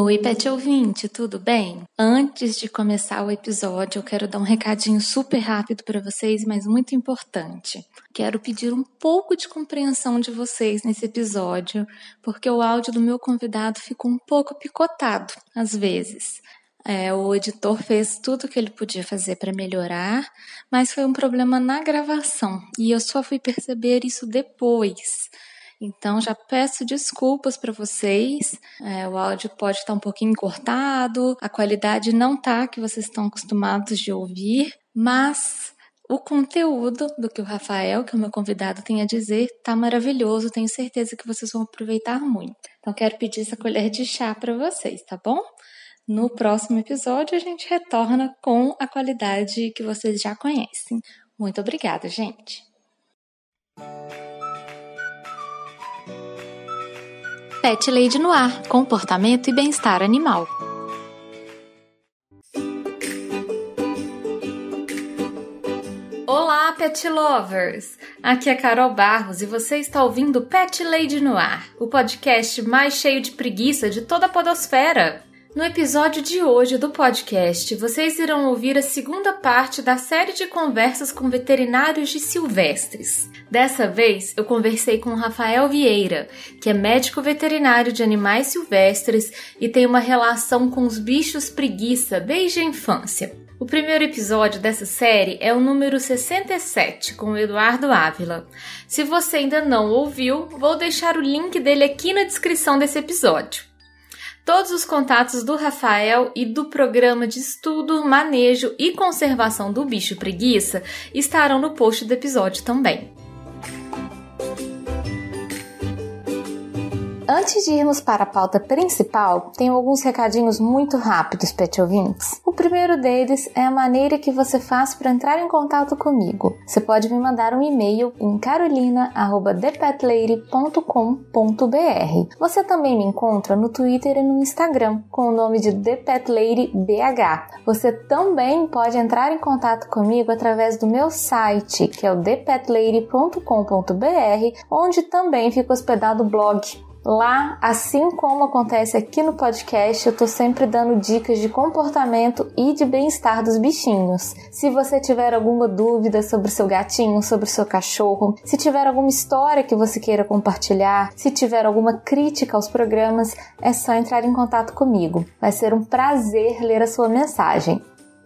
Oi, pet ouvinte, tudo bem? Antes de começar o episódio, eu quero dar um recadinho super rápido para vocês, mas muito importante. Quero pedir um pouco de compreensão de vocês nesse episódio, porque o áudio do meu convidado ficou um pouco picotado às vezes. É, o editor fez tudo o que ele podia fazer para melhorar, mas foi um problema na gravação e eu só fui perceber isso depois. Então já peço desculpas para vocês. É, o áudio pode estar um pouquinho cortado, a qualidade não tá que vocês estão acostumados de ouvir, mas o conteúdo do que o Rafael, que é o meu convidado, tem a dizer, tá maravilhoso. Tenho certeza que vocês vão aproveitar muito. Então quero pedir essa colher de chá para vocês, tá bom? No próximo episódio a gente retorna com a qualidade que vocês já conhecem. Muito obrigada, gente. Pet Lady no ar, comportamento e bem-estar animal. Olá, pet lovers! Aqui é Carol Barros e você está ouvindo Pet Lady no ar, o podcast mais cheio de preguiça de toda a podosfera. No episódio de hoje do podcast, vocês irão ouvir a segunda parte da série de conversas com veterinários de silvestres. Dessa vez, eu conversei com Rafael Vieira, que é médico veterinário de animais silvestres e tem uma relação com os bichos preguiça desde a infância. O primeiro episódio dessa série é o número 67, com o Eduardo Ávila. Se você ainda não ouviu, vou deixar o link dele aqui na descrição desse episódio. Todos os contatos do Rafael e do programa de estudo, manejo e conservação do bicho preguiça estarão no post do episódio também. Antes de irmos para a pauta principal, tenho alguns recadinhos muito rápidos, pet ouvintes. O primeiro deles é a maneira que você faz para entrar em contato comigo. Você pode me mandar um e-mail em carolina@thepetlady.com.br. Você também me encontra no Twitter e no Instagram com o nome de ThePetLadyBH. Você também pode entrar em contato comigo através do meu site, que é o thepetlady.com.br, onde também fica hospedado o blog Lá, assim como acontece aqui no podcast, eu tô sempre dando dicas de comportamento e de bem-estar dos bichinhos. Se você tiver alguma dúvida sobre seu gatinho, sobre seu cachorro, se tiver alguma história que você queira compartilhar, se tiver alguma crítica aos programas, é só entrar em contato comigo. Vai ser um prazer ler a sua mensagem.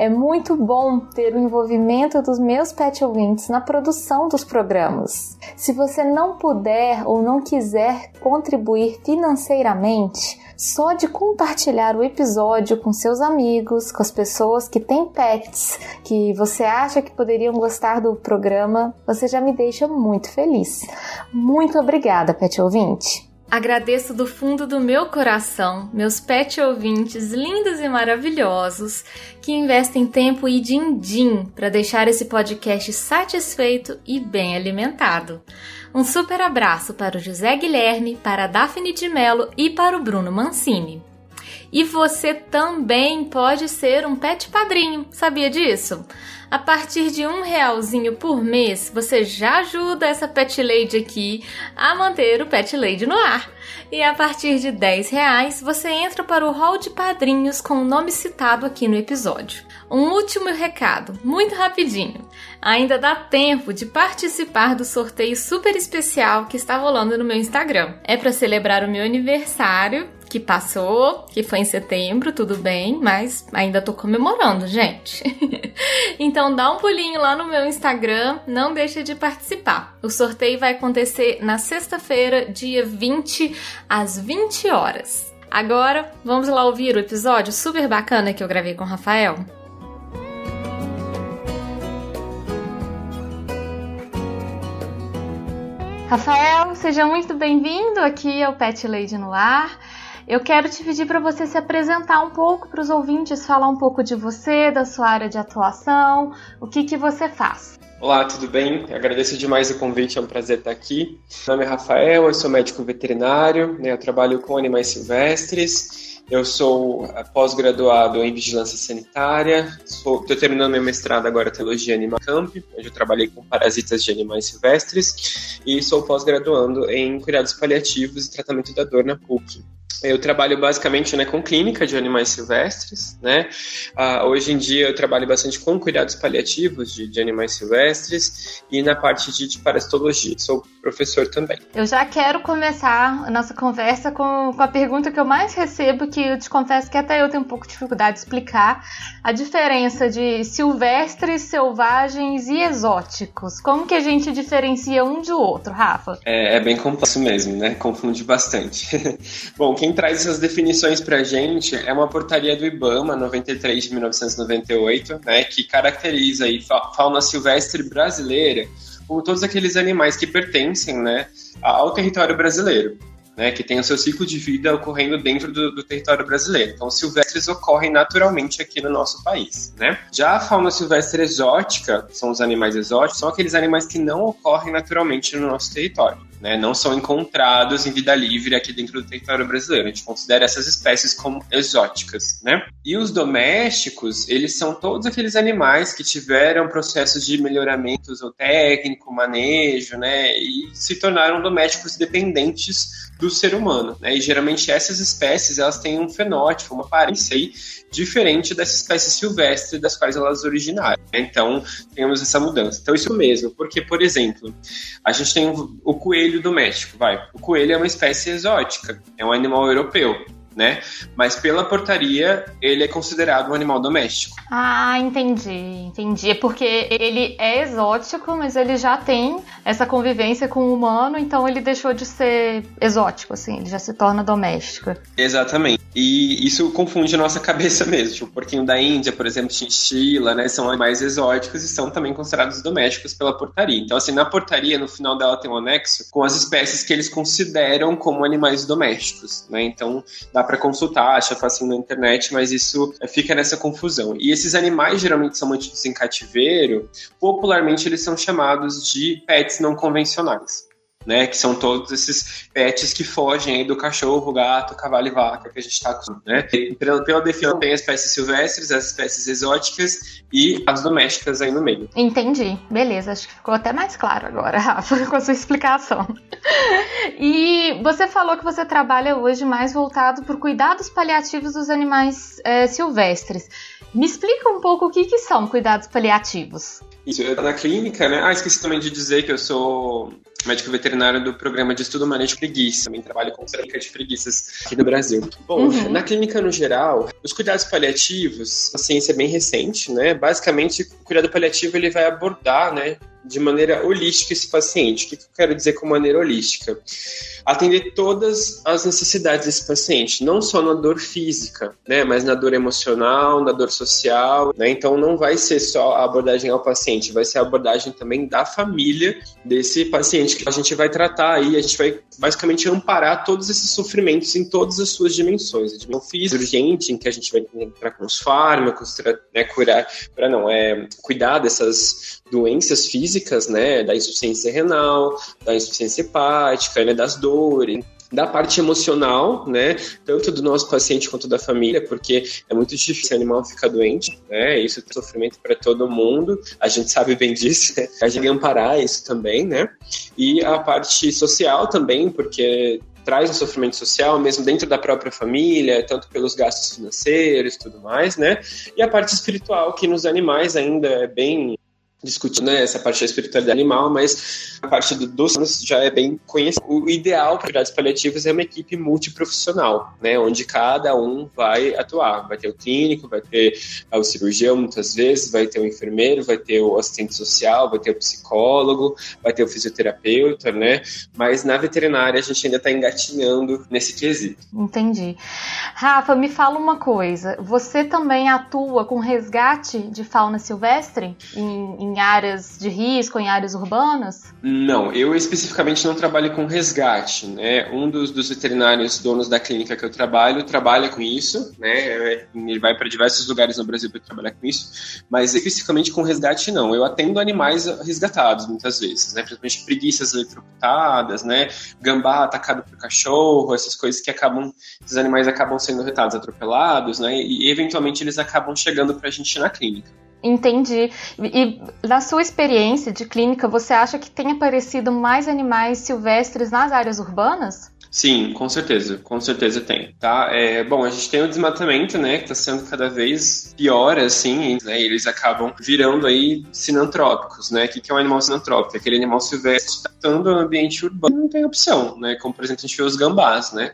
É muito bom ter o envolvimento dos meus pet ouvintes na produção dos programas. Se você não puder ou não quiser contribuir financeiramente, só de compartilhar o episódio com seus amigos, com as pessoas que têm pets, que você acha que poderiam gostar do programa, você já me deixa muito feliz. Muito obrigada, pet ouvinte! Agradeço do fundo do meu coração meus pet ouvintes lindos e maravilhosos que investem tempo e din-din para deixar esse podcast satisfeito e bem alimentado. Um super abraço para o José Guilherme, para a Daphne de Mello e para o Bruno Mancini. E você também pode ser um pet padrinho, sabia disso? A partir de um realzinho por mês, você já ajuda essa Pet Lady aqui a manter o Pet Lady no ar. E a partir de 10 reais, você entra para o hall de padrinhos com o nome citado aqui no episódio. Um último recado, muito rapidinho. Ainda dá tempo de participar do sorteio super especial que está rolando no meu Instagram. É para celebrar o meu aniversário que passou, que foi em setembro, tudo bem, mas ainda tô comemorando, gente. então dá um pulinho lá no meu Instagram, não deixa de participar. O sorteio vai acontecer na sexta-feira, dia 20, às 20 horas. Agora, vamos lá ouvir o episódio super bacana que eu gravei com o Rafael? Rafael, seja muito bem-vindo aqui ao Pet Lady no Ar. Eu quero te pedir para você se apresentar um pouco para os ouvintes, falar um pouco de você, da sua área de atuação, o que, que você faz. Olá, tudo bem? Agradeço demais o convite, é um prazer estar aqui. Meu nome é Rafael, eu sou médico veterinário, né? eu trabalho com animais silvestres. Eu sou eh, pós-graduado em vigilância sanitária, estou terminando meu mestrado agora em teologia Animal Camp, onde eu trabalhei com parasitas de animais silvestres, e sou pós-graduando em cuidados paliativos e tratamento da dor na PUC. Eu trabalho basicamente né, com clínica de animais silvestres, né? Uh, hoje em dia eu trabalho bastante com cuidados paliativos de, de animais silvestres e na parte de, de, parasitologia. Sou professor também. Eu já quero começar a nossa conversa com, com a pergunta que eu mais recebo, que eu te confesso que até eu tenho um pouco de dificuldade de explicar, a diferença de silvestres, selvagens e exóticos. Como que a gente diferencia um do outro, Rafa? É, é bem complexo mesmo, né? Confunde bastante. Bom, quem traz essas definições para a gente é uma portaria do IBAMA, 93 de 1998, né, que caracteriza aí fauna silvestre brasileira como todos aqueles animais que pertencem né, ao território brasileiro. Né, que tem o seu ciclo de vida ocorrendo dentro do, do, território brasileiro. Então, silvestres ocorrem naturalmente aqui no nosso país. Né? Já a fauna silvestre exótica, são os animais exóticos, são aqueles animais que não ocorrem naturalmente no nosso território né, não são encontrados em vida livre aqui dentro do território brasileiro. A gente considera essas espécies como exóticas, né? E os domésticos, eles são todos aqueles animais que tiveram processos de melhoramento técnico, manejo, né, e se tornaram domésticos dependentes do ser humano, né? E geralmente essas espécies, elas têm um fenótipo, uma aparência aí diferente dessa espécie silvestre das quais elas originaram. Né? Então, temos essa mudança. Então, isso mesmo, porque, por exemplo, a gente tem o coelho doméstico, vai. O coelho é uma espécie exótica, é um animal europeu né? Mas pela portaria, ele é considerado um animal doméstico. Ah, entendi, entendi. É porque ele é exótico, mas ele já tem essa convivência com o humano, então ele deixou de ser exótico, assim, ele já se torna doméstico. Exatamente. E isso confunde a nossa cabeça mesmo. Tipo, o porquinho da Índia, por exemplo, chinchila, né? São animais exóticos e são também considerados domésticos pela portaria. Então, assim, na portaria, no final dela tem um anexo com as espécies que eles consideram como animais domésticos, né? Então, dá para consultar, acha facinho na internet, mas isso fica nessa confusão. E esses animais geralmente são mantidos em cativeiro, popularmente eles são chamados de pets não convencionais né? Que são todos esses pets que fogem do cachorro, gato, cavalo e vaca que a gente está acostumado, né? Pela, pela definição, tem as espécies silvestres, as espécies exóticas e as domésticas aí no meio. Entendi. Beleza, acho que ficou até mais claro agora, Rafa, com a sua explicação. e você falou que você trabalha hoje mais voltado para cuidados paliativos dos animais é, silvestres. Me explica um pouco o que, que são cuidados paliativos. Isso, eu na clínica, né? Ah, esqueci também de dizer que eu sou médico veterinário do programa de estudo manejo de preguiça. Também trabalho com cerca de preguiças aqui no Brasil. Bom, uhum. na clínica no geral, os cuidados paliativos, a ciência é bem recente, né? Basicamente, o cuidado paliativo ele vai abordar, né, de maneira holística esse paciente. O que eu quero dizer com maneira holística? atender todas as necessidades desse paciente, não só na dor física, né, mas na dor emocional, na dor social, né? Então não vai ser só a abordagem ao paciente, vai ser a abordagem também da família desse paciente que a gente vai tratar aí, a gente vai basicamente amparar todos esses sofrimentos em todas as suas dimensões. A dimensão física urgente, em que a gente vai entrar com os fármacos, né, curar, curar não, é cuidar dessas doenças físicas, né, da insuficiência renal, da insuficiência hepática, né, das dores, da parte emocional, né, tanto do nosso paciente quanto da família, porque é muito difícil o animal ficar doente, né, isso é sofrimento para todo mundo, a gente sabe bem disso, a gente amparar isso também, né, e a parte social também, porque traz um sofrimento social, mesmo dentro da própria família, tanto pelos gastos financeiros tudo mais, né, e a parte espiritual, que nos animais ainda é bem discutir né, essa parte da espiritualidade animal, mas a parte do, dos já é bem conhecida. O ideal para cuidados paliativos é uma equipe multiprofissional, né, onde cada um vai atuar. Vai ter o clínico, vai ter o cirurgião muitas vezes, vai ter o enfermeiro, vai ter o assistente social, vai ter o psicólogo, vai ter o fisioterapeuta, né? Mas na veterinária a gente ainda está engatinhando nesse quesito. Entendi. Rafa, me fala uma coisa. Você também atua com resgate de fauna silvestre em, em em áreas de risco, em áreas urbanas? Não, eu especificamente não trabalho com resgate, né? Um dos, dos veterinários donos da clínica que eu trabalho trabalha com isso, né? Ele vai para diversos lugares no Brasil para trabalhar com isso, mas especificamente com resgate não. Eu atendo animais resgatados muitas vezes, né? Principalmente preguiças eletrocutadas, né? Gambá atacado por cachorro, essas coisas que acabam, esses animais acabam sendo retados, atropelados, né? E eventualmente eles acabam chegando para a gente na clínica. Entendi. E na sua experiência de clínica, você acha que tem aparecido mais animais silvestres nas áreas urbanas? Sim, com certeza, com certeza tem, tá? É, bom, a gente tem o desmatamento, né, que está sendo cada vez pior, assim, né, eles acabam virando aí sinantrópicos, né? O que, que é um animal sinantrópico? É aquele animal silvestre que está no ambiente urbano, não tem opção, né? Como, por exemplo, a gente vê os gambás, né?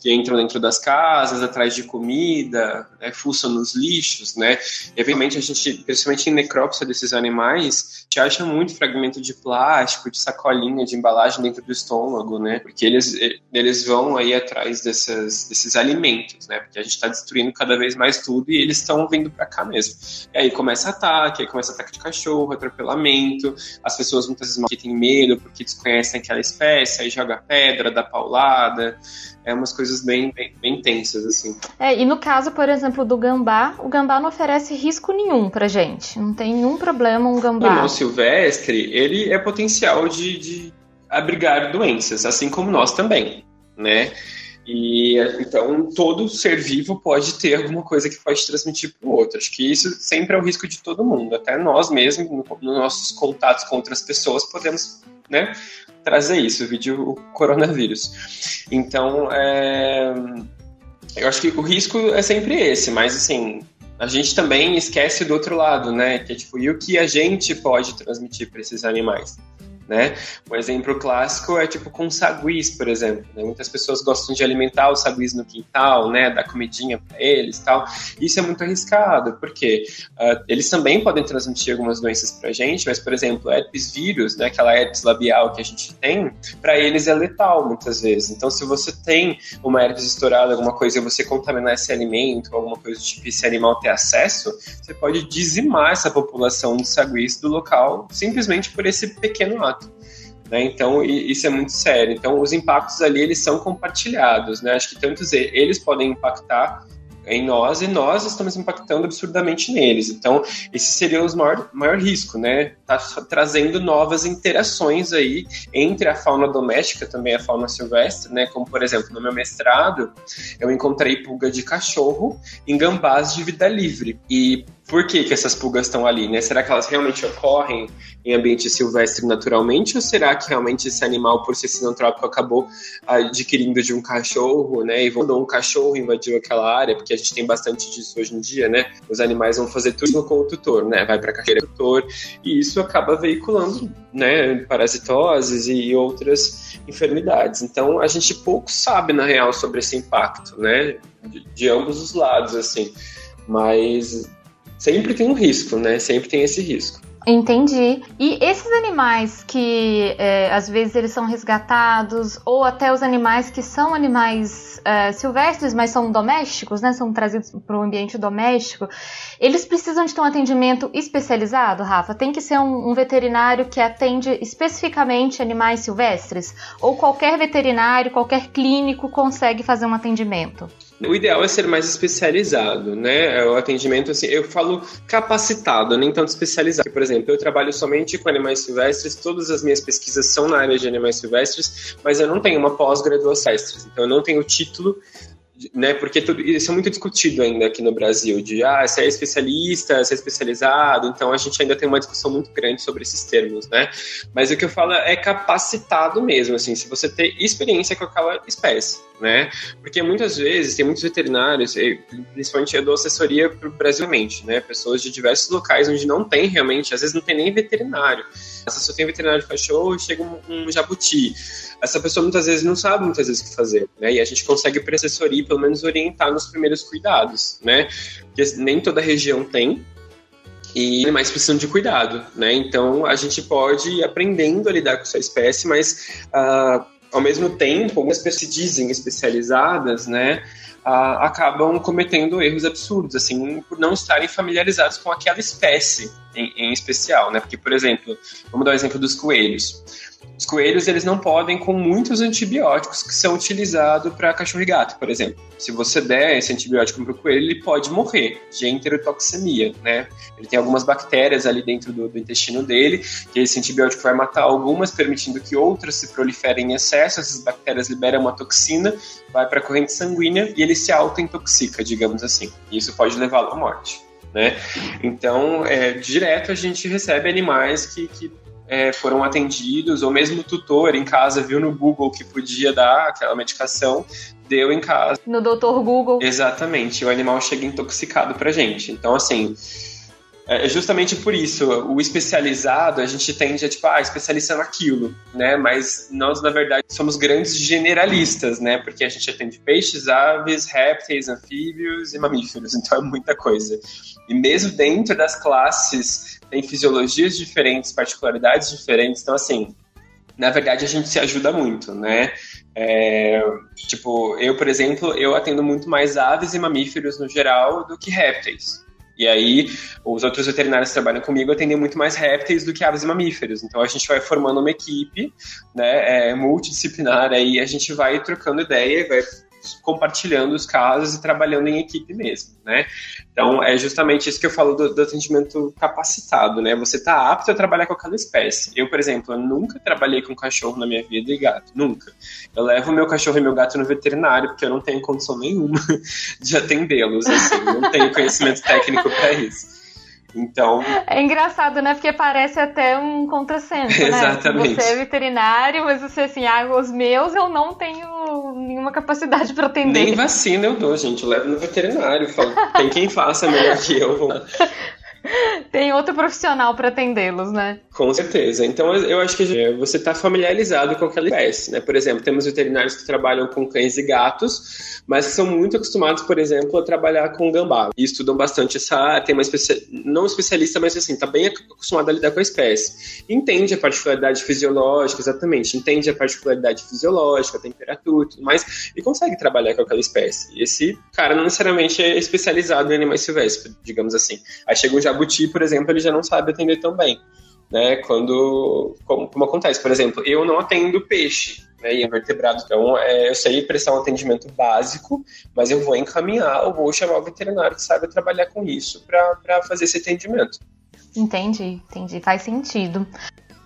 Que entram dentro das casas, atrás de comida, né, fuçam nos lixos, né? E, obviamente, a gente, principalmente em necrópsia desses animais, te acha muito fragmento de plástico, de sacolinha, de embalagem dentro do estômago, né? Porque eles, eles vão aí atrás dessas, desses alimentos, né? Porque a gente está destruindo cada vez mais tudo e eles estão vindo para cá mesmo. E aí começa ataque, aí começa ataque de cachorro, atropelamento, as pessoas muitas vezes têm medo porque desconhecem aquela espécie, aí joga pedra, dá paulada, é umas coisas bem, bem, bem tensas, assim. É, e no caso, por exemplo, do gambá, o gambá não oferece risco nenhum pra gente. Não tem nenhum problema um gambá. O animal silvestre, ele é potencial de, de abrigar doenças, assim como nós também, né? E então todo ser vivo pode ter alguma coisa que pode transmitir para o outro. Acho que isso sempre é o risco de todo mundo. Até nós mesmos, nos no nossos contatos com outras pessoas, podemos né, trazer isso, o vídeo o coronavírus. Então, é, eu acho que o risco é sempre esse, mas assim, a gente também esquece do outro lado, né? Que é tipo, e o que a gente pode transmitir para esses animais? Né? Um exemplo clássico é tipo com saguis, por exemplo. Né? Muitas pessoas gostam de alimentar os saguis no quintal, né? Dar comidinha para eles tal. Isso é muito arriscado, porque uh, eles também podem transmitir algumas doenças para gente, mas, por exemplo, herpes vírus, né? Aquela herpes labial que a gente tem, para eles é letal muitas vezes. Então, se você tem uma herpes estourada, alguma coisa, e você contaminar esse alimento, alguma coisa do tipo, esse animal ter acesso, você pode dizimar essa população de saguis do local simplesmente por esse pequeno ato. Né? Então, isso é muito sério. Então, os impactos ali, eles são compartilhados, né? Acho que tanto eles podem impactar em nós e nós estamos impactando absurdamente neles. Então, esse seria o maior, maior risco, né? Tá trazendo novas interações aí entre a fauna doméstica, também a fauna silvestre, né? Como, por exemplo, no meu mestrado, eu encontrei pulga de cachorro em gambás de vida livre. E por que, que essas pulgas estão ali, né? Será que elas realmente ocorrem em ambiente silvestre naturalmente ou será que realmente esse animal, por ser sinantrópico, acabou adquirindo de um cachorro, né? E mandou um cachorro invadiu aquela área, porque a gente tem bastante disso hoje em dia, né? Os animais vão fazer tudo com o tutor, né? Vai para a carreira do tutor e isso acaba veiculando, né? Parasitoses e outras enfermidades. Então a gente pouco sabe na real sobre esse impacto, né? de, de ambos os lados, assim. Mas sempre tem um risco, né? Sempre tem esse risco. Entendi. E esses animais que é, às vezes eles são resgatados, ou até os animais que são animais é, silvestres, mas são domésticos, né? São trazidos para o ambiente doméstico, eles precisam de ter um atendimento especializado, Rafa? Tem que ser um, um veterinário que atende especificamente animais silvestres? Ou qualquer veterinário, qualquer clínico consegue fazer um atendimento? O ideal é ser mais especializado, né? É o atendimento, assim, eu falo capacitado, nem tanto especializado. Por exemplo, eu trabalho somente com animais silvestres, todas as minhas pesquisas são na área de animais silvestres, mas eu não tenho uma pós-graduação, então eu não tenho título né? Porque tudo, isso é muito discutido ainda aqui no Brasil, de ah, se é especialista, se é especializado, então a gente ainda tem uma discussão muito grande sobre esses termos, né? Mas o que eu falo é capacitado mesmo, assim, se você ter experiência com aquela espécie, né? Porque muitas vezes tem muitos veterinários, principalmente eu dou assessoria para o Brasilmente, né? Pessoas de diversos locais onde não tem realmente, às vezes não tem nem veterinário. Se só tem veterinário de cachorro, chega um, um jabuti essa pessoa muitas vezes não sabe muitas vezes o que fazer, né? E a gente consegue por assessoria, pelo menos orientar nos primeiros cuidados, né? Porque nem toda região tem, e animais precisam de cuidado, né? Então a gente pode ir aprendendo a lidar com essa espécie, mas uh, ao mesmo tempo, algumas pessoas se dizem especializadas, né? Acabam cometendo erros absurdos, assim, por não estarem familiarizados com aquela espécie, em, em especial, né? Porque, por exemplo, vamos dar o um exemplo dos coelhos. Os coelhos eles não podem com muitos antibióticos que são utilizados para cachorro e gato, por exemplo. Se você der esse antibiótico para o coelho, ele pode morrer de enterotoxemia, né? Ele tem algumas bactérias ali dentro do, do, intestino dele, que esse antibiótico vai matar algumas, permitindo que outras se proliferem em excesso. Essas bactérias liberam uma toxina, vai para a corrente sanguínea e ele se auto-intoxica, digamos assim. E isso pode levá-lo à morte. Né? Então, é, direto a gente recebe animais que, que é, foram atendidos, ou mesmo o tutor em casa viu no Google que podia dar aquela medicação, deu em casa. No doutor Google. Exatamente, o animal chega intoxicado pra gente. Então, assim, é justamente por isso, o especializado, a gente tende a, tipo, ah, especialista naquilo, né? Mas nós, na verdade, somos grandes generalistas, né? Porque a gente atende peixes, aves, répteis, anfíbios e mamíferos, então é muita coisa. E mesmo dentro das classes tem fisiologias diferentes, particularidades diferentes, então assim, na verdade a gente se ajuda muito, né? É, tipo, eu, por exemplo, eu atendo muito mais aves e mamíferos no geral do que répteis. E aí, os outros veterinários que trabalham comigo atendem muito mais répteis do que aves e mamíferos. Então, a gente vai formando uma equipe né, é, multidisciplinar, aí a gente vai trocando ideia, vai compartilhando os casos e trabalhando em equipe mesmo, né? Então, é justamente isso que eu falo do, do atendimento capacitado, né? Você está apto a trabalhar com aquela espécie. Eu, por exemplo, eu nunca trabalhei com cachorro na minha vida e gato, nunca. Eu levo meu cachorro e meu gato no veterinário porque eu não tenho condição nenhuma de atendê-los, assim, não tenho conhecimento técnico para isso. Então. É engraçado, né? Porque parece até um contrassenso, né? Exatamente. Você é veterinário, mas você assim, ah, os meus eu não tenho nenhuma capacidade para atender. Nem vacina eu dou, gente. Eu levo no veterinário. Falo, tem quem faça melhor que eu. Tem outro profissional para atendê-los, né? Com certeza. Então eu acho que você está familiarizado com aquela espécie, né? Por exemplo, temos veterinários que trabalham com cães e gatos, mas que são muito acostumados, por exemplo, a trabalhar com gambá. E estudam bastante essa. Tem uma especi... não especialista, mas assim, tá bem acostumado a lidar com a espécie. Entende a particularidade fisiológica, exatamente. Entende a particularidade fisiológica, a temperatura tudo mais, e consegue trabalhar com aquela espécie. E esse cara não necessariamente é especializado em animais silvestres, digamos assim. Aí chega um jabuti, por exemplo, ele já não sabe atender tão bem. Né, quando, como, como acontece, por exemplo, eu não atendo peixe, né, e invertebrado, então é, eu sei prestar um atendimento básico, mas eu vou encaminhar ou vou chamar o veterinário que sabe trabalhar com isso para fazer esse atendimento. Entendi, entendi, faz sentido.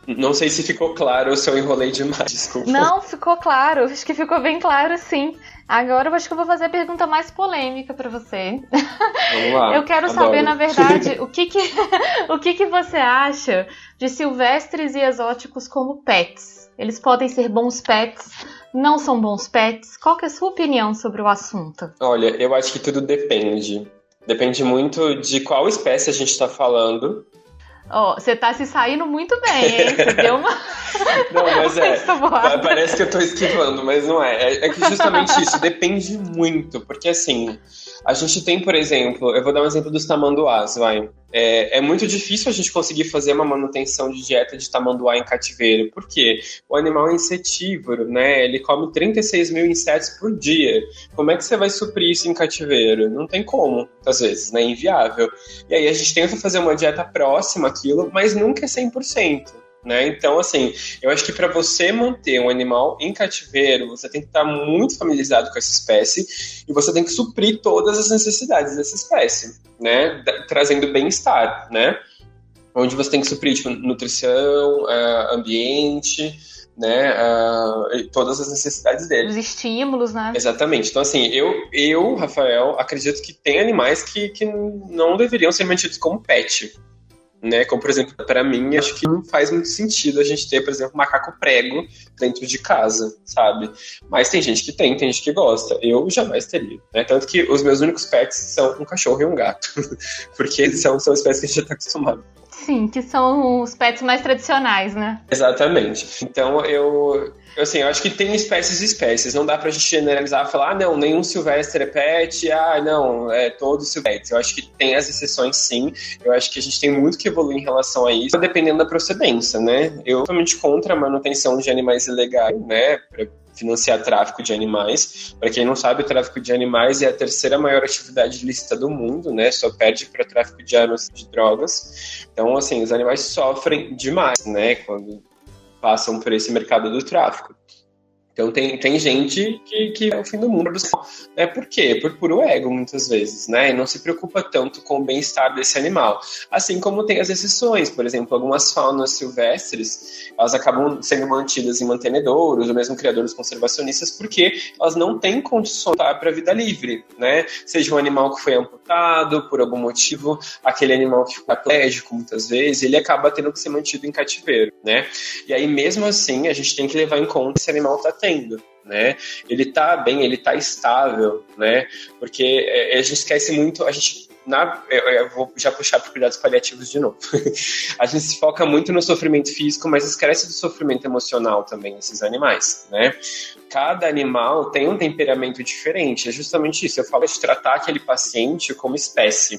Não sei se ficou claro ou se eu enrolei demais, desculpa. Não, ficou claro, acho que ficou bem claro sim. Agora eu acho que eu vou fazer a pergunta mais polêmica para você. Vamos lá. Eu quero adoro. saber, na verdade, o que que, o que que você acha de silvestres e exóticos como pets? Eles podem ser bons pets, não são bons pets? Qual que é a sua opinião sobre o assunto? Olha, eu acho que tudo depende. Depende muito de qual espécie a gente está falando Ó, oh, você tá se saindo muito bem, hein? Você deu uma. Não, mas é. Parece que eu tô esquivando, mas não é. é. É que justamente isso depende muito, porque assim. A gente tem, por exemplo, eu vou dar um exemplo dos tamanduás, vai. É, é, muito difícil a gente conseguir fazer uma manutenção de dieta de tamanduá em cativeiro, porque o animal é insetívoro, né? Ele come 36 mil insetos por dia. Como é que você vai suprir isso em cativeiro? Não tem como, às vezes, né? É inviável. E aí a gente tenta fazer uma dieta próxima àquilo, mas nunca é 100%. Né? Então, assim, eu acho que para você manter um animal em cativeiro, você tem que estar muito familiarizado com essa espécie e você tem que suprir todas as necessidades dessa espécie, né? Trazendo bem-estar, né? Onde você tem que suprir tipo, nutrição, ambiente, né, uh, todas as necessidades dele. Os estímulos, né? Exatamente. Então, assim, eu, eu Rafael, acredito que tem animais que, que não deveriam ser mantidos como pet, né? Como, por exemplo, para mim, acho que não faz muito sentido a gente ter, por exemplo, macaco prego dentro de casa, sabe? Mas tem gente que tem, tem gente que gosta. Eu jamais teria, né? Tanto que os meus únicos pets são um cachorro e um gato, porque são, são espécies que a gente já tá acostumado. Sim, que são os pets mais tradicionais, né? Exatamente. Então, eu Assim, eu acho que tem espécies e espécies. Não dá pra gente generalizar e falar, ah, não, nenhum silvestre é pet, ah, não, é todos silvestres. Eu acho que tem as exceções sim. Eu acho que a gente tem muito que evoluir em relação a isso, dependendo da procedência, né? Eu totalmente contra a manutenção de animais ilegais, né? Financiar tráfico de animais. Para quem não sabe, o tráfico de animais é a terceira maior atividade ilícita do mundo, né? Só perde para tráfico de armas de drogas. Então, assim, os animais sofrem demais, né? Quando passam por esse mercado do tráfico. Então tem, tem gente que, que é o fim do mundo. É por quê? Por puro ego, muitas vezes, né? E não se preocupa tanto com o bem-estar desse animal. Assim como tem as exceções, por exemplo, algumas faunas silvestres, elas acabam sendo mantidas em mantenedouros, ou mesmo criadores conservacionistas, porque elas não têm condições para a vida livre, né? Seja um animal que foi amputado por algum motivo, aquele animal que ficou alérgico muitas vezes, ele acaba tendo que ser mantido em cativeiro, né? E aí, mesmo assim, a gente tem que levar em conta se esse animal está tendo. Né? Ele tá bem, ele tá estável, né? Porque é, a gente esquece muito, a gente na, eu vou já puxar para cuidados paliativos de novo. a gente se foca muito no sofrimento físico, mas esquece do sofrimento emocional também, esses animais, né? Cada animal tem um temperamento diferente, é justamente isso. Eu falo de tratar aquele paciente como espécie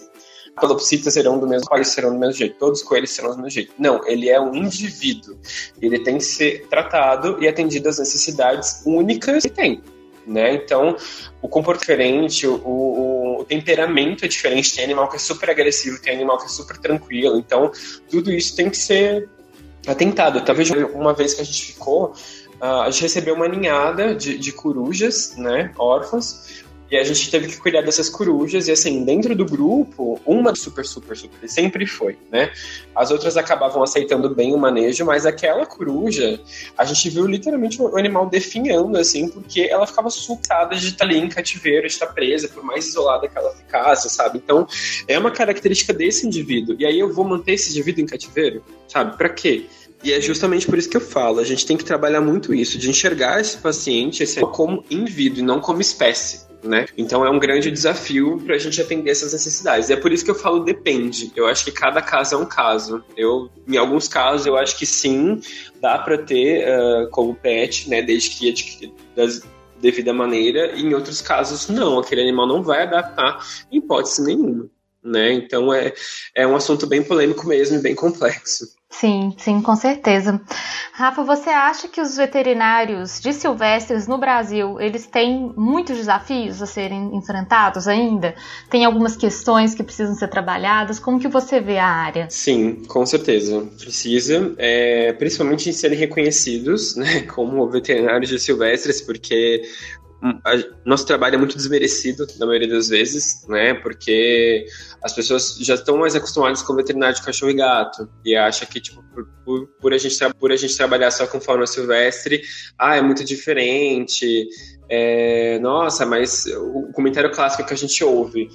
calopsitas serão do mesmo país, serão do mesmo jeito, todos os coelhos serão do mesmo jeito. Não, ele é um indivíduo. Ele tem que ser tratado e atendido às necessidades únicas que tem. Né? Então, o comportamento é diferente, o, o, o, temperamento é diferente. Tem animal que é super agressivo, tem animal que é super tranquilo. Então, tudo isso tem que ser atentado. Talvez uma vez que a gente ficou, uh, a gente recebeu uma ninhada de, de corujas, né, órfãos, e a gente teve que cuidar dessas corujas, e assim, dentro do grupo, uma super, super, super, sempre foi, né? As outras acabavam aceitando bem o manejo, mas aquela coruja, a gente viu literalmente o animal definhando, assim, porque ela ficava surtada de estar ali em cativeiro, de estar presa, por mais isolada que ela ficasse, sabe? Então, é uma característica desse indivíduo. E aí eu vou manter esse indivíduo em cativeiro, sabe? Para quê? E é justamente por isso que eu falo, a gente tem que trabalhar muito isso, de enxergar esse paciente esse como indivíduo e não como espécie né? Então é um grande desafio para a gente atender essas necessidades. E é por isso que eu falo depende. Eu acho que cada caso é um caso. Eu, em alguns casos, eu acho que sim, dá para ter uh, como pet, né? Desde que é da devida maneira. E em outros casos, não. Aquele animal não vai adaptar em hipótese nenhuma. Né? Então é, é um assunto bem polêmico mesmo bem complexo. Sim, sim, com certeza. Rafa, você acha que os veterinários de silvestres no Brasil, eles têm muitos desafios a serem enfrentados ainda? Tem algumas questões que precisam ser trabalhadas? Como que você vê a área? Sim, com certeza. Precisa, é, principalmente em serem reconhecidos né, como veterinários de silvestres, porque nosso trabalho é muito desmerecido na maioria das vezes, né? Porque as pessoas já estão mais acostumadas com veterinário de cachorro e gato e acha que tipo por, por, por, a gente por a gente trabalhar só com fauna silvestre, ah, é muito diferente. É, nossa, mas o comentário clássico que a gente ouve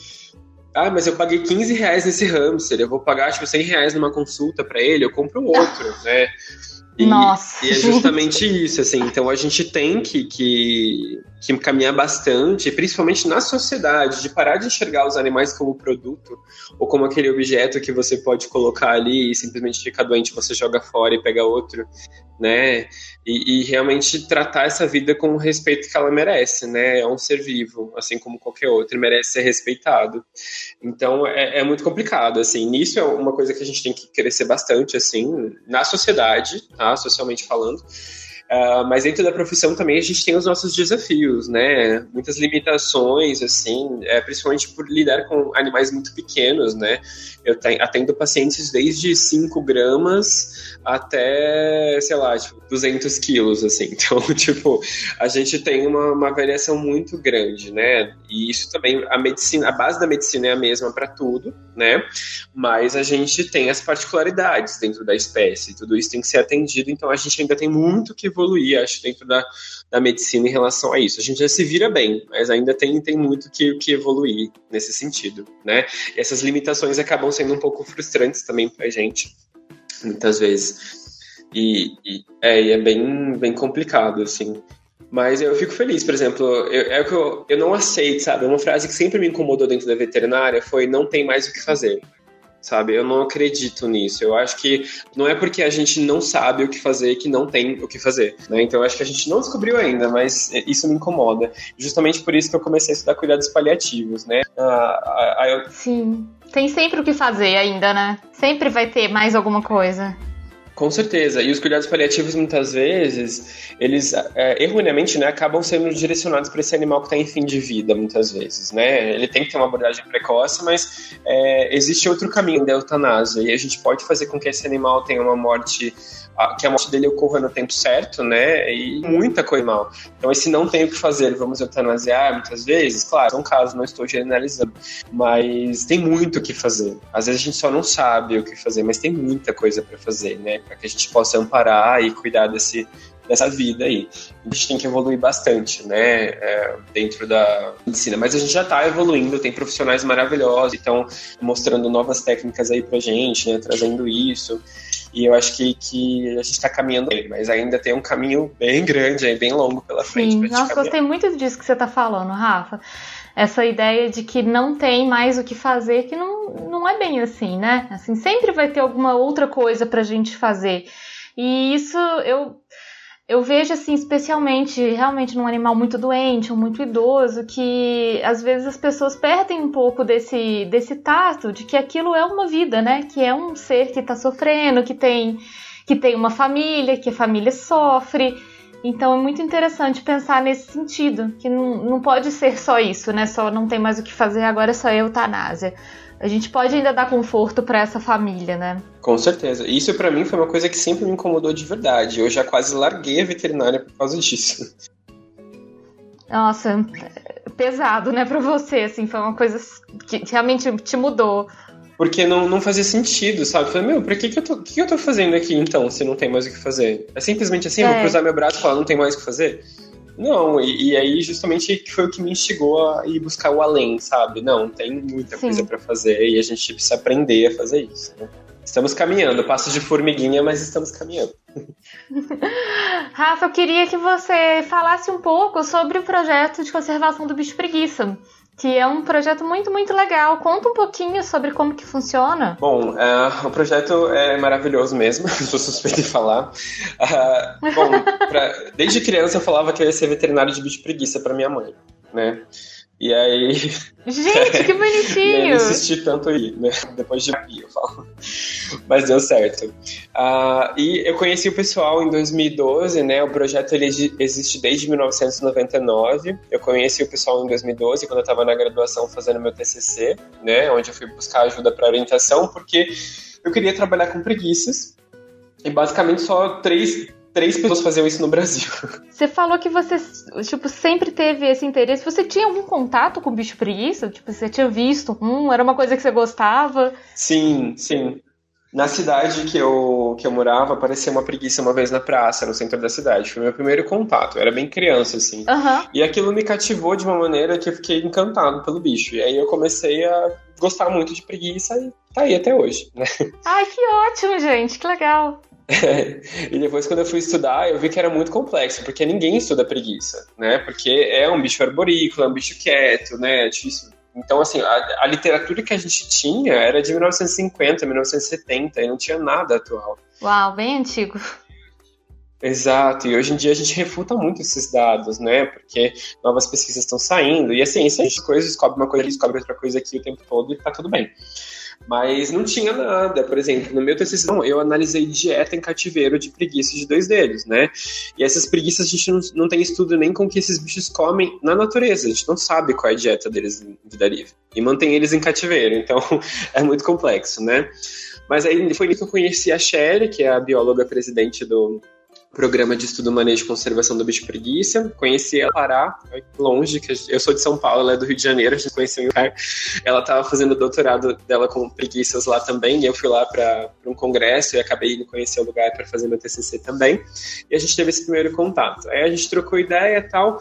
ah, mas eu paguei 15 reais nesse hamster, eu vou pagar tipo 100 reais numa consulta para ele, eu compro outro, né? E, Nossa. E é justamente isso, assim. Então a gente tem que, que, que caminhar bastante, principalmente na sociedade, de parar de enxergar os animais como produto ou como aquele objeto que você pode colocar ali e simplesmente fica doente, você joga fora e pega outro, né? E, e realmente tratar essa vida com o respeito que ela merece, né? É um ser vivo, assim como qualquer outro, merece ser respeitado. Então é, é muito complicado, assim. Nisso é uma coisa que a gente tem que crescer bastante, assim, na sociedade, tá? Socialmente falando. Uh, mas dentro da profissão também a gente tem os nossos desafios, né? Muitas limitações, assim, é, principalmente por lidar com animais muito pequenos, né? Eu atendo pacientes desde 5 gramas até, sei lá, tipo, 200 quilos, assim. Então, tipo, a gente tem uma, uma variação muito grande, né? E isso também, a medicina, a base da medicina é a mesma para tudo, né? Mas a gente tem as particularidades dentro da espécie, tudo isso tem que ser atendido, então a gente ainda tem muito que evoluir, acho, dentro da, da medicina em relação a isso. A gente já se vira bem, mas ainda tem, tem muito que, que evoluir nesse sentido, né? E essas limitações acabam sendo um pouco frustrantes também pra gente, muitas vezes. E, e é, e é bem, bem complicado, assim. Mas eu fico feliz, por exemplo, eu, é o que eu, eu não aceito, sabe? Uma frase que sempre me incomodou dentro da veterinária foi não tem mais o que fazer sabe? Eu não acredito nisso. Eu acho que não é porque a gente não sabe o que fazer que não tem o que fazer, né? Então eu acho que a gente não descobriu ainda, mas isso me incomoda. Justamente por isso que eu comecei a estudar cuidados paliativos, né? Ah, ah, eu... Sim. Tem sempre o que fazer ainda, né? Sempre vai ter mais alguma coisa. Com certeza. E os cuidados paliativos, muitas vezes, eles é, erroneamente né, acabam sendo direcionados para esse animal que está em fim de vida, muitas vezes. Né? Ele tem que ter uma abordagem precoce, mas é, existe outro caminho da eutanásia. E a gente pode fazer com que esse animal tenha uma morte que a morte dele ocorra no tempo certo, né? E muita coisa mal. Então, esse não tem o que fazer, vamos eutanasiar muitas vezes, claro, são casos, não estou generalizando, mas tem muito o que fazer. Às vezes a gente só não sabe o que fazer, mas tem muita coisa para fazer, né? Para que a gente possa amparar e cuidar desse, dessa vida aí. A gente tem que evoluir bastante, né, é, dentro da medicina. Mas a gente já está evoluindo, tem profissionais maravilhosos, então mostrando novas técnicas aí pra gente, né, trazendo isso. E eu acho que, que a gente está caminhando bem, mas ainda tem um caminho bem grande, aí, bem longo pela frente. Sim, nossa, gostei muito disso que você está falando, Rafa. Essa ideia de que não tem mais o que fazer, que não, não é bem assim, né? Assim, sempre vai ter alguma outra coisa para a gente fazer. E isso eu eu vejo assim, especialmente realmente num animal muito doente ou muito idoso, que às vezes as pessoas perdem um pouco desse, desse tato de que aquilo é uma vida, né? Que é um ser que está sofrendo, que tem, que tem uma família, que a família sofre. Então é muito interessante pensar nesse sentido, que não, não pode ser só isso, né? Só não tem mais o que fazer, agora é só eutanásia a gente pode ainda dar conforto para essa família, né? Com certeza. Isso para mim foi uma coisa que sempre me incomodou de verdade. Eu já quase larguei a veterinária por causa disso. Nossa, pesado, né, para você, assim, foi uma coisa que realmente te mudou. Porque não, não fazia sentido, sabe? Eu falei, meu, pra que, que, eu tô, que, que eu tô fazendo aqui então, se não tem mais o que fazer? É simplesmente assim, é. eu vou cruzar meu braço e falar, não tem mais o que fazer? Não, e, e, aí justamente foi o que me instigou a ir buscar o além, sabe? Não, tem muita Sim. coisa para fazer e a gente precisa aprender a fazer isso. Né? Estamos caminhando, passos de formiguinha, mas estamos caminhando. Rafa, eu queria que você falasse um pouco sobre o projeto de conservação do bicho preguiça que é um projeto muito, muito legal. Conta um pouquinho sobre como que funciona. Bom, uh, o projeto é maravilhoso mesmo, sou suspeito de falar. Uh, bom, pra, desde criança eu falava que eu ia ser veterinário de bicho preguiça para minha mãe, né? E aí. Gente, que bonitinho! e aí eu insisti tanto aí, né? Depois de eu falo. Mas deu certo. Uh, e eu conheci o pessoal em 2012, né? O projeto ele existe desde 1999. Eu conheci o pessoal em 2012, quando eu estava na graduação fazendo meu TCC, né? Onde eu fui buscar ajuda para orientação, porque eu queria trabalhar com preguiças. E basicamente só três três pessoas faziam isso no Brasil. Você falou que você, tipo, sempre teve esse interesse. Você tinha algum contato com bicho preguiça? Tipo, você tinha visto um? Era uma coisa que você gostava? Sim, sim. Na cidade que eu, que eu morava, apareceu uma preguiça uma vez na praça, no centro da cidade. Foi meu primeiro contato. Eu era bem criança, assim. Uhum. E aquilo me cativou de uma maneira que eu fiquei encantado pelo bicho. E aí eu comecei a gostar muito de preguiça e tá aí até hoje, né? Ai, que ótimo, gente. Que legal. e depois, quando eu fui estudar, eu vi que era muito complexo, porque ninguém estuda preguiça, né? Porque é um bicho arborícola, é um bicho quieto, né? É difícil. Então, assim, a, a, literatura que a gente tinha era de 1950, 1970, e não tinha nada atual. Uau, bem antigo. Exato, e hoje em dia a gente refuta muito esses dados, né? Porque novas pesquisas estão saindo, e a ciência, a gente coisa, descobre uma coisa descobre outra coisa aqui o tempo todo e tá tudo bem. Mas não tinha nada. Por exemplo, no meu TCC, eu analisei dieta em cativeiro de preguiças de dois deles, né? E essas preguiças a gente não, não tem estudo nem com que esses bichos comem na natureza. A gente não sabe qual é a dieta deles em vida livre. E mantém eles em cativeiro. Então, é muito complexo, né? Mas aí foi aí que eu conheci a Sherry, que é a bióloga presidente do, programa de estudo manejo e conservação do bicho preguiça. Conheci ela Pará, longe, que eu sou de São Paulo, ela é do Rio de Janeiro, a gente conheceu em lugar. Ela estava fazendo o doutorado dela com preguiças lá também, e eu fui lá para um congresso e acabei indo conhecer o lugar para fazer meu TCC também. E a gente teve esse primeiro contato. Aí a gente trocou ideia e tal,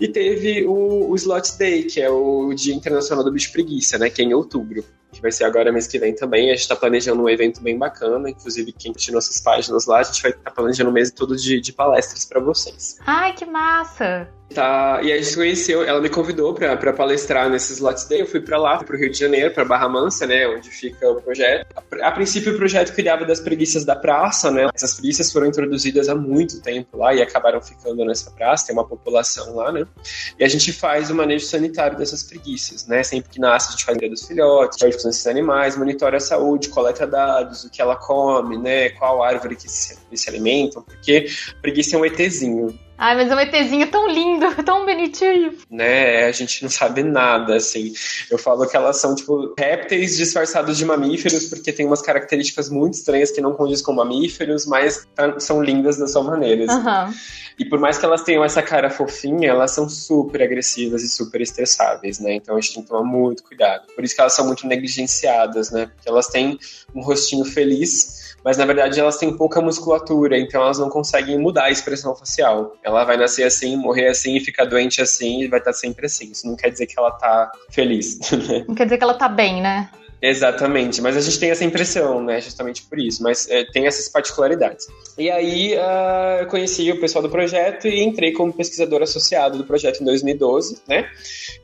e teve o, o Slot Day, que é o Dia Internacional do Bicho Preguiça, né, que é em outubro que vai ser agora mês que vem também. A gente está planejando um evento bem bacana, inclusive quem curte nossas páginas lá, a gente vai estar tá planejando um mês todo de, de palestras para vocês. Ai, que massa! Tá, e a gente conheceu, ela me convidou para palestrar nesses lotes day. Eu fui para lá, para o Rio de Janeiro, para Barra Mansa, né, onde fica o projeto. A, a, princípio, o projeto cuidava das preguiças da praça, né. Essas preguiças foram introduzidas há muito tempo lá e acabaram ficando nessa praça. Tem uma população lá, né. E a gente faz o manejo sanitário dessas preguiças, né. Sempre que nasce, a gente faz o dos filhotes, faz com esses animais, monitora a saúde, coleta dados, o que ela come, né, qual árvore que se, se alimentam, porque a preguiça é um ETzinho. Ai, mas é um ETzinho tão lindo, tão bonitinho. Né, a gente não sabe nada, assim. Eu falo que elas são, tipo, répteis disfarçados de mamíferos, porque tem umas características muito estranhas que não condizem com mamíferos, mas tá, são lindas da sua maneira. Assim. Uhum. E por mais que elas tenham essa cara fofinha, elas são super agressivas e super estressáveis, né? Então a gente tem que tomar muito cuidado. Por isso que elas são muito negligenciadas, né? Porque elas têm um rostinho feliz, mas na verdade elas têm pouca musculatura, então elas não conseguem mudar a expressão facial. Ela vai nascer assim, morrer assim e ficar doente assim e vai estar sempre assim. Isso não quer dizer que ela tá feliz. Né? Não quer dizer que ela tá bem, né? Exatamente, mas a gente tem essa impressão, né? Justamente por isso, mas é, tem essas particularidades. E aí uh, eu conheci o pessoal do projeto e entrei como pesquisador associado do projeto em 2012, né?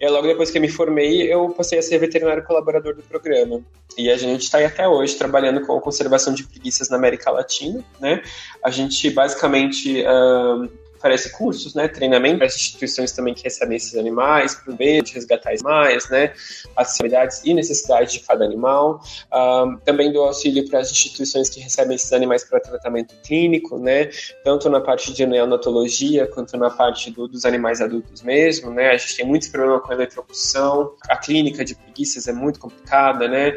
E logo depois que eu me formei, eu passei a ser veterinário colaborador do programa. E a gente está aí até hoje trabalhando com conservação de preguiças na América Latina, né? A gente basicamente uh, oferece cursos, né, treinamento para as instituições também que recebem esses animais, por meio de resgatar mais, né, as e necessidades de cada animal. Um, também dou auxílio para as instituições que recebem esses animais para tratamento clínico, né, tanto na parte de neonatologia quanto na parte do, dos animais adultos mesmo, né. A gente tem muitos problemas com a eletrocução, a clínica de preguiças é muito complicada, né.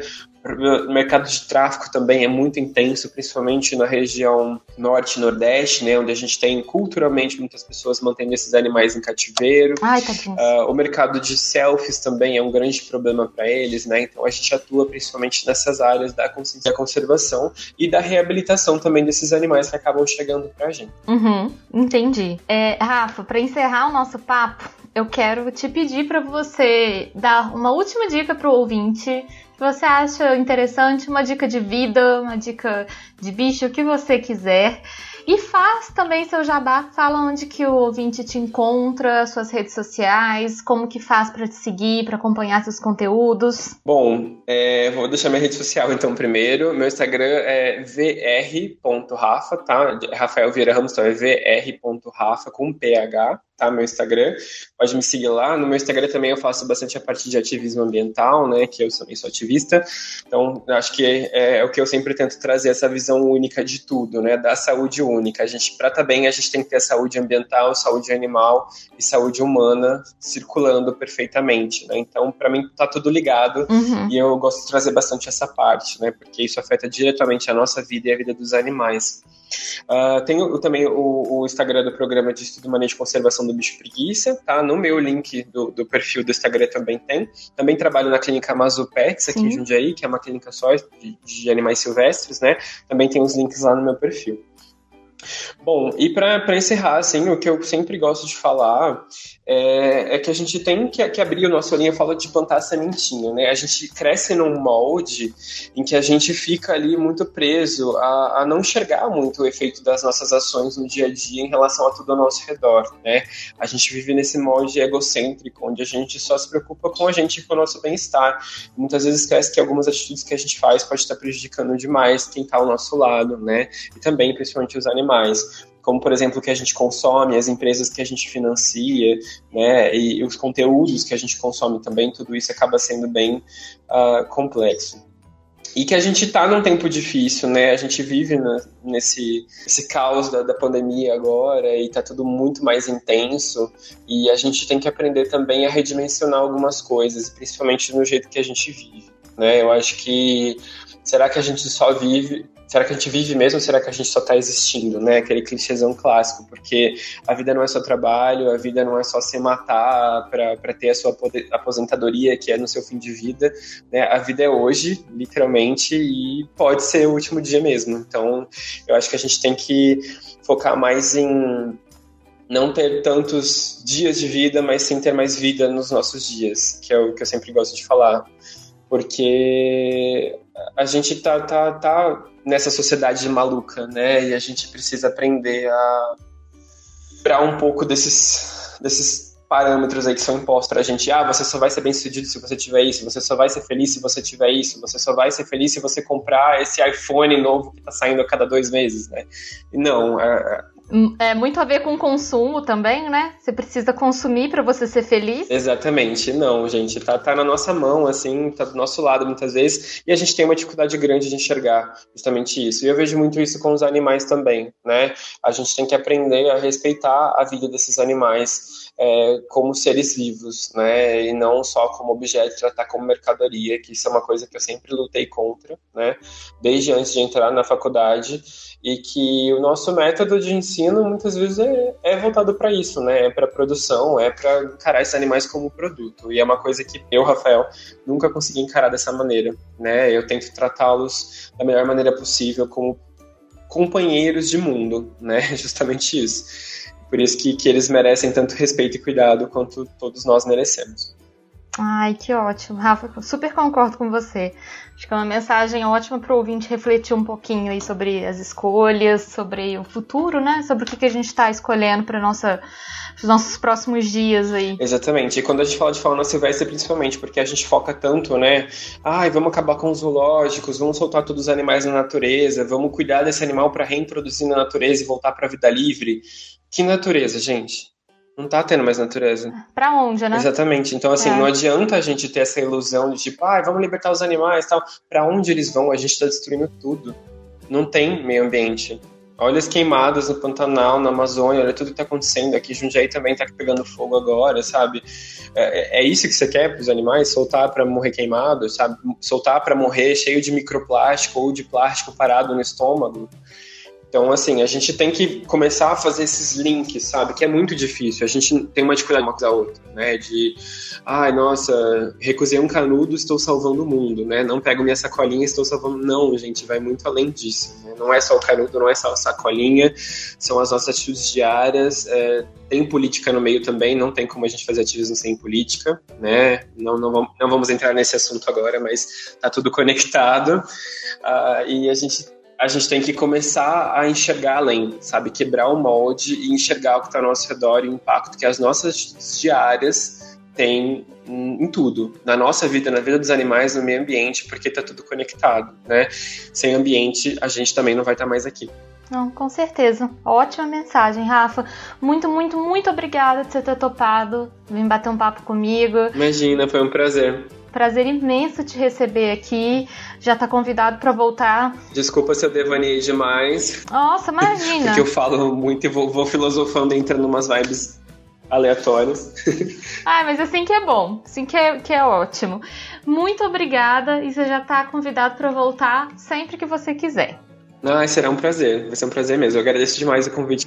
O mercado de tráfico também é muito intenso, principalmente na região norte e nordeste, né, onde a gente tem culturalmente muitas pessoas mantendo esses animais em cativeiro. Ai, tá uh, o mercado de selfies também é um grande problema para eles, né? Então a gente atua principalmente nessas áreas da consciência da conservação e da reabilitação também desses animais que acabam chegando para a gente. Uhum, entendi. É, Rafa, para encerrar o nosso papo, eu quero te pedir para você dar uma última dica para o ouvinte você acha interessante, uma dica de vida, uma dica de bicho, o que você quiser. E faz também seu jabá, fala onde que o ouvinte te encontra, suas redes sociais, como que faz para te seguir, para acompanhar seus conteúdos. Bom, é, vou deixar minha rede social então primeiro. Meu Instagram é vr.rafa, tá? Rafael Vieira Ramos, então é vr.rafa com PH tá? Meu Instagram. Pode me seguir lá. No meu Instagram também eu faço bastante a parte de ativismo ambiental, né? Que eu também sou ativista. Então, acho que é, é, o que eu sempre tento trazer essa visão única de tudo, né? Da saúde única. A gente, para estar tá bem, a gente tem que ter saúde ambiental, saúde animal e saúde humana circulando perfeitamente, né? Então, para mim, tá tudo ligado uhum. e eu gosto de trazer bastante essa parte, né? Porque isso afeta diretamente a nossa vida e a vida dos animais. Uh, tenho também o, o, Instagram do programa de estudo e manejo de conservação do bicho preguiça, tá? No meu link do, do, perfil do Instagram também tem. Também trabalho na clínica Amazo Pets aqui Sim. em Jundiaí, que é uma clínica só de, de animais silvestres, né? Também tem os links lá no meu perfil. Bom, e para encerrar, assim, o que eu sempre gosto de falar é, é que a gente tem que, que, abrir o nosso olhinho, eu falo de plantar sementinha, né? A gente cresce num molde em que a gente fica ali muito preso a, a não enxergar muito o efeito das nossas ações no dia a dia em relação a tudo ao nosso redor, né? A gente vive nesse molde egocêntrico, onde a gente só se preocupa com a gente e com o nosso bem-estar. Muitas vezes esquece que algumas atitudes que a gente faz pode estar prejudicando demais quem está ao nosso lado, né? E também, principalmente, os animais como por exemplo o que a gente consome, as empresas que a gente financia, né, e os conteúdos que a gente consome também, tudo isso acaba sendo bem uh, complexo. E que a gente está num tempo difícil, né? A gente vive nesse esse caos da, da pandemia agora e está tudo muito mais intenso. E a gente tem que aprender também a redimensionar algumas coisas, principalmente no jeito que a gente vive, né? Eu acho que será que a gente só vive será que a gente vive mesmo será que a gente só está existindo, né? Aquele clichêzão clássico, porque a vida não é só trabalho, a vida não é só se matar para ter a sua aposentadoria, que é no seu fim de vida, né? A vida é hoje, literalmente, e pode ser o último dia mesmo. Então, eu acho que a gente tem que focar mais em não ter tantos dias de vida, mas sim ter mais vida nos nossos dias, que é o que eu sempre gosto de falar. Porque a gente tá, tá, tá nessa sociedade maluca, né? E a gente precisa aprender a tirar um pouco desses desses parâmetros aí que são impostos pra gente. Ah, você só vai ser bem sucedido se você tiver isso, você só vai ser feliz se você tiver isso, você só vai ser feliz se você comprar esse iPhone novo que tá saindo a cada dois meses, né? Não, é muito a ver com consumo também, né? Você precisa consumir para você ser feliz. Exatamente, não, gente, tá, tá na nossa mão, assim, tá do nosso lado muitas vezes, e a gente tem uma dificuldade grande de enxergar justamente isso. E eu vejo muito isso com os animais também, né? A gente tem que aprender a respeitar a vida desses animais é, como seres vivos, né? E não só como objeto, tratar como mercadoria, que isso é uma coisa que eu sempre lutei contra, né? Desde antes de entrar na faculdade e que o nosso método de ensino muitas vezes é, é voltado para isso, né? É para produção, é para encarar esses animais como produto. E é uma coisa que eu, Rafael, nunca consegui encarar dessa maneira, né? Eu tento tratá-los da melhor maneira possível como companheiros de mundo, né? Justamente isso. Por isso que, que eles merecem tanto respeito e cuidado quanto todos nós merecemos. Ai, que ótimo. Rafa, super concordo com você. Acho que é uma mensagem ótima para o ouvinte refletir um pouquinho aí sobre as escolhas, sobre o futuro, né? Sobre o que, que a gente está escolhendo para os nossos próximos dias aí. Exatamente. E quando a gente fala de fauna silvestre, principalmente, porque a gente foca tanto, né? Ai, vamos acabar com os zoológicos, vamos soltar todos os animais na natureza, vamos cuidar desse animal para reintroduzir na natureza e voltar para a vida livre. Que natureza, gente? não tá tendo mais natureza. Pra onde, né? Exatamente. Então, assim, é. não adianta a gente ter essa ilusão de tipo, ah, vamos libertar os animais tal. Pra onde eles vão? A gente tá destruindo tudo. Não tem meio ambiente. Olha as queimadas no Pantanal, na Amazônia, olha tudo que tá acontecendo aqui. Jundiaí também tá pegando fogo agora, sabe? É, é isso que você quer pros animais? Soltar para morrer queimado, sabe? Soltar para morrer cheio de microplástico ou de plástico parado no estômago. Então, assim, a gente tem que começar a fazer esses links, sabe? Que é muito difícil. A gente tem uma dificuldade uma com a outra, né? De, ai, nossa, recusei um canudo, estou salvando o mundo, né? Não pego minha sacolinha, estou salvando. Não, gente, vai muito além disso. Né? Não é só o canudo, não é só a sacolinha, são as nossas atitudes diárias. É, tem política no meio também, não tem como a gente fazer ativismo sem política, né? Não, não, vamos, não vamos entrar nesse assunto agora, mas tá tudo conectado. Uh, e a gente a gente tem que começar a enxergar além, sabe? Quebrar o molde e enxergar o que está ao nosso redor e o impacto que as nossas diárias têm em tudo, na nossa vida, na vida dos animais, no meio ambiente, porque está tudo conectado, né? Sem ambiente, a gente também não vai estar tá mais aqui. Não, com certeza. Ótima mensagem, Rafa. Muito, muito, muito obrigada por você ter topado, vir bater um papo comigo. Imagina, foi um prazer. Prazer imenso te receber aqui. Já tá convidado para voltar. Desculpa se eu devaneei demais. Nossa, imagina. Porque eu falo muito e vou, vou filosofando, entrando umas vibes aleatórias. ah, mas assim que é bom, assim que é, que é ótimo. Muito obrigada e você já tá convidado para voltar sempre que você quiser. Ah, será um prazer, vai ser um prazer mesmo. Eu agradeço demais o convite.